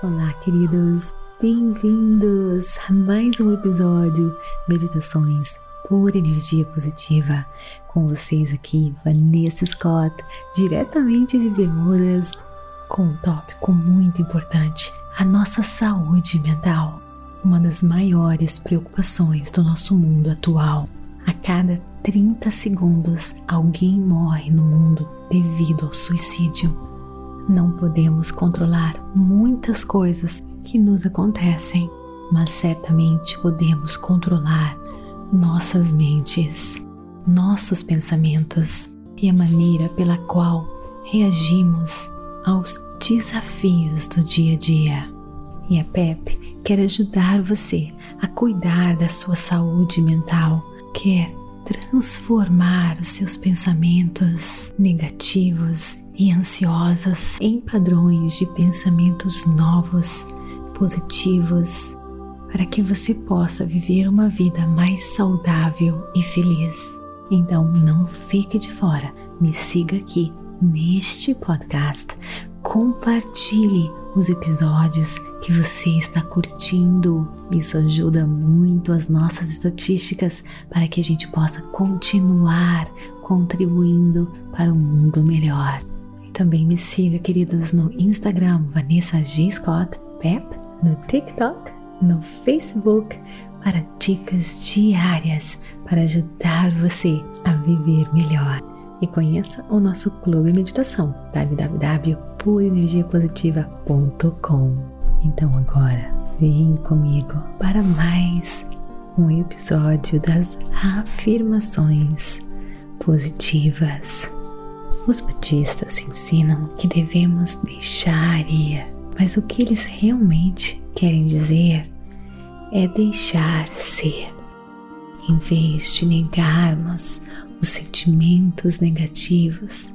Olá, queridos, bem-vindos a mais um episódio Meditações por Energia Positiva. Com vocês aqui, Vanessa Scott, diretamente de Bermudas, com um tópico muito importante: a nossa saúde mental. Uma das maiores preocupações do nosso mundo atual. A cada 30 segundos, alguém morre no mundo devido ao suicídio. Não podemos controlar muitas coisas que nos acontecem, mas certamente podemos controlar nossas mentes, nossos pensamentos e a maneira pela qual reagimos aos desafios do dia a dia. E a PEP quer ajudar você a cuidar da sua saúde mental, quer transformar os seus pensamentos negativos e ansiosas em padrões de pensamentos novos, positivos, para que você possa viver uma vida mais saudável e feliz. Então não fique de fora, me siga aqui neste podcast, compartilhe os episódios que você está curtindo. Isso ajuda muito as nossas estatísticas para que a gente possa continuar contribuindo para um mundo melhor. Também me siga, queridos, no Instagram Vanessa G. Scott Pep, no TikTok, no Facebook, para dicas diárias para ajudar você a viver melhor. E conheça o nosso clube meditação www.purenergiapositiva.com. Então agora vem comigo para mais um episódio das afirmações positivas. Os budistas ensinam que devemos deixar ir, mas o que eles realmente querem dizer é deixar ser. Em vez de negarmos os sentimentos negativos,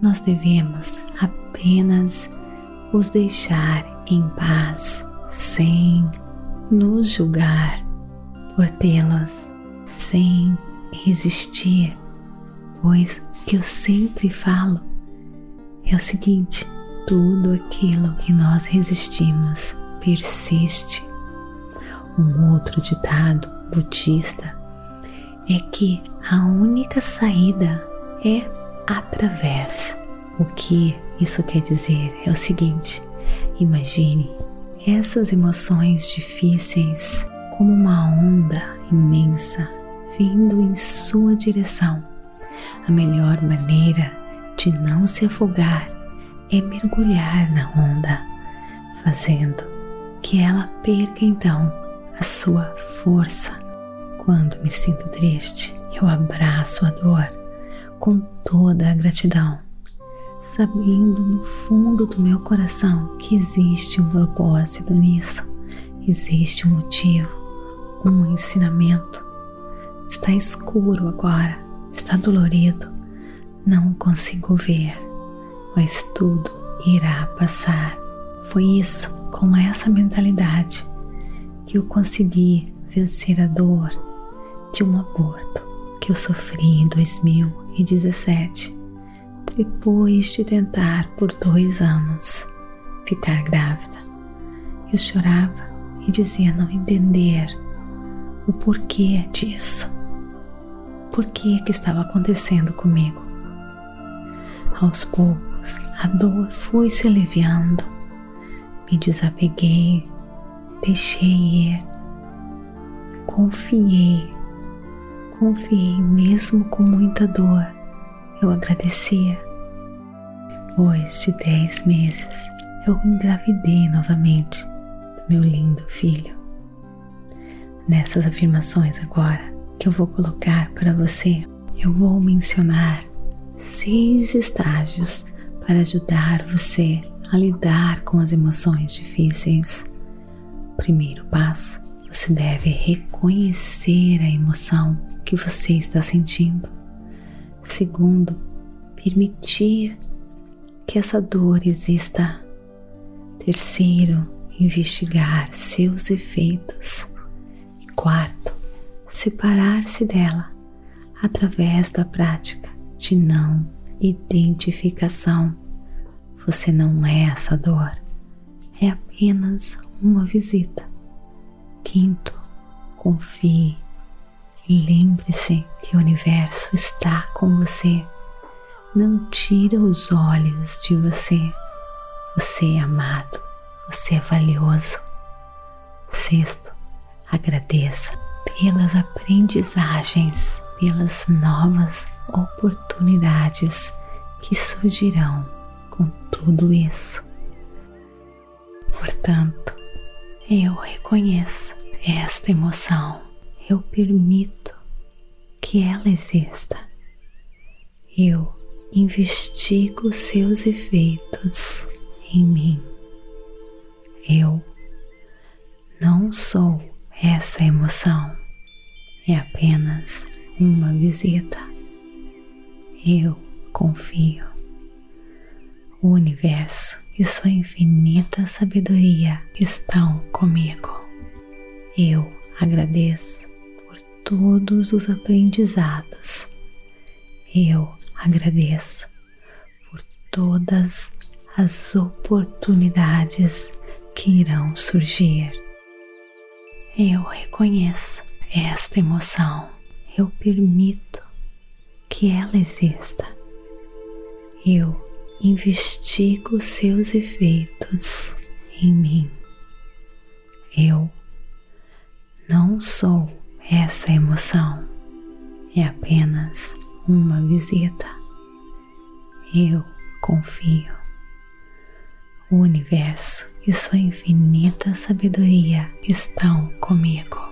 nós devemos apenas os deixar em paz, sem nos julgar por tê-los, sem resistir, pois que eu sempre falo é o seguinte: tudo aquilo que nós resistimos persiste. Um outro ditado budista é que a única saída é através. O que isso quer dizer é o seguinte: imagine essas emoções difíceis como uma onda imensa vindo em sua direção a melhor maneira de não se afogar é mergulhar na onda, fazendo que ela perca então a sua força. Quando me sinto triste, eu abraço a dor com toda a gratidão, sabendo no fundo do meu coração que existe um propósito nisso, existe um motivo, um ensinamento. Está escuro agora, está dolorido, não consigo ver, mas tudo irá passar. Foi isso, com essa mentalidade, que eu consegui vencer a dor de um aborto que eu sofri em 2017, depois de tentar por dois anos ficar grávida. Eu chorava e dizia não entender o porquê disso por que que estava acontecendo comigo. Aos poucos, a dor foi se aliviando, me desapeguei, deixei ir, confiei, confiei mesmo com muita dor, eu agradecia. Depois de dez meses, eu engravidei novamente meu lindo filho. Nessas afirmações agora, que eu vou colocar para você, eu vou mencionar seis estágios para ajudar você a lidar com as emoções difíceis. Primeiro passo, você deve reconhecer a emoção que você está sentindo. Segundo, permitir que essa dor exista. Terceiro, investigar seus efeitos. E quarto, separar-se dela através da prática de não identificação. Você não é essa dor, é apenas uma visita. Quinto, confie e lembre-se que o universo está com você. Não tira os olhos de você. Você é amado, você é valioso. Sexto, agradeça pelas aprendizagens, pelas novas oportunidades que surgirão com tudo isso. Portanto, eu reconheço esta emoção, eu permito que ela exista. Eu investigo seus efeitos em mim. Eu não sou essa emoção, é apenas uma visita. Eu confio. O universo e sua infinita sabedoria estão comigo. Eu agradeço por todos os aprendizados. Eu agradeço por todas as oportunidades que irão surgir. Eu reconheço esta emoção, eu permito que ela exista. Eu investigo seus efeitos em mim. Eu não sou essa emoção, é apenas uma visita. Eu confio. O universo e sua infinita sabedoria estão comigo.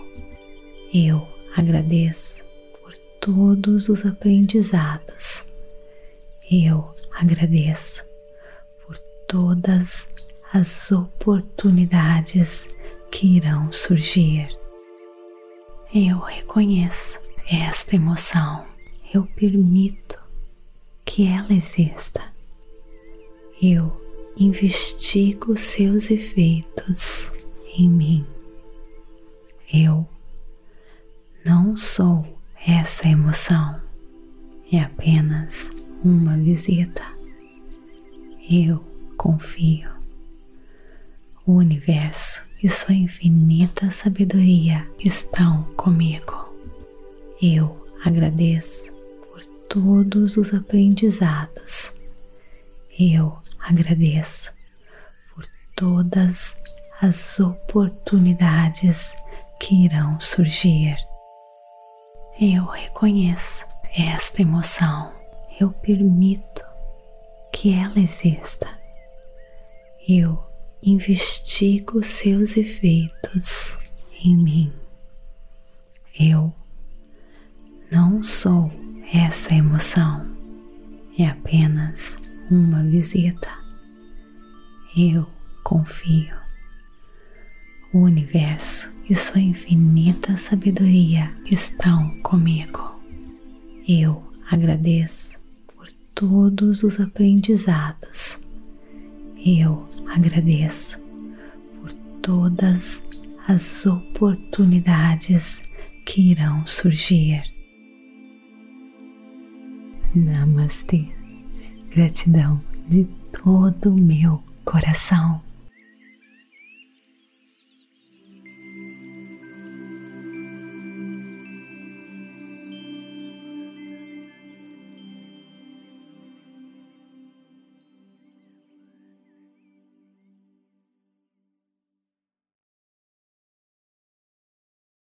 Eu agradeço por todos os aprendizados. Eu agradeço por todas as oportunidades que irão surgir. Eu reconheço esta emoção, eu permito que ela exista. Eu investigo seus efeitos em mim. Eu não sou essa emoção, é apenas uma visita. Eu confio. O universo e sua infinita sabedoria estão comigo. Eu agradeço por todos os aprendizados. Eu agradeço por todas as oportunidades que irão surgir. Eu reconheço esta emoção, eu permito que ela exista. Eu investigo seus efeitos em mim. Eu não sou essa emoção, é apenas uma visita. Eu confio. O universo e sua infinita sabedoria estão comigo. Eu agradeço por todos os aprendizados. Eu agradeço por todas as oportunidades que irão surgir. Namastê. Gratidão de todo o meu coração.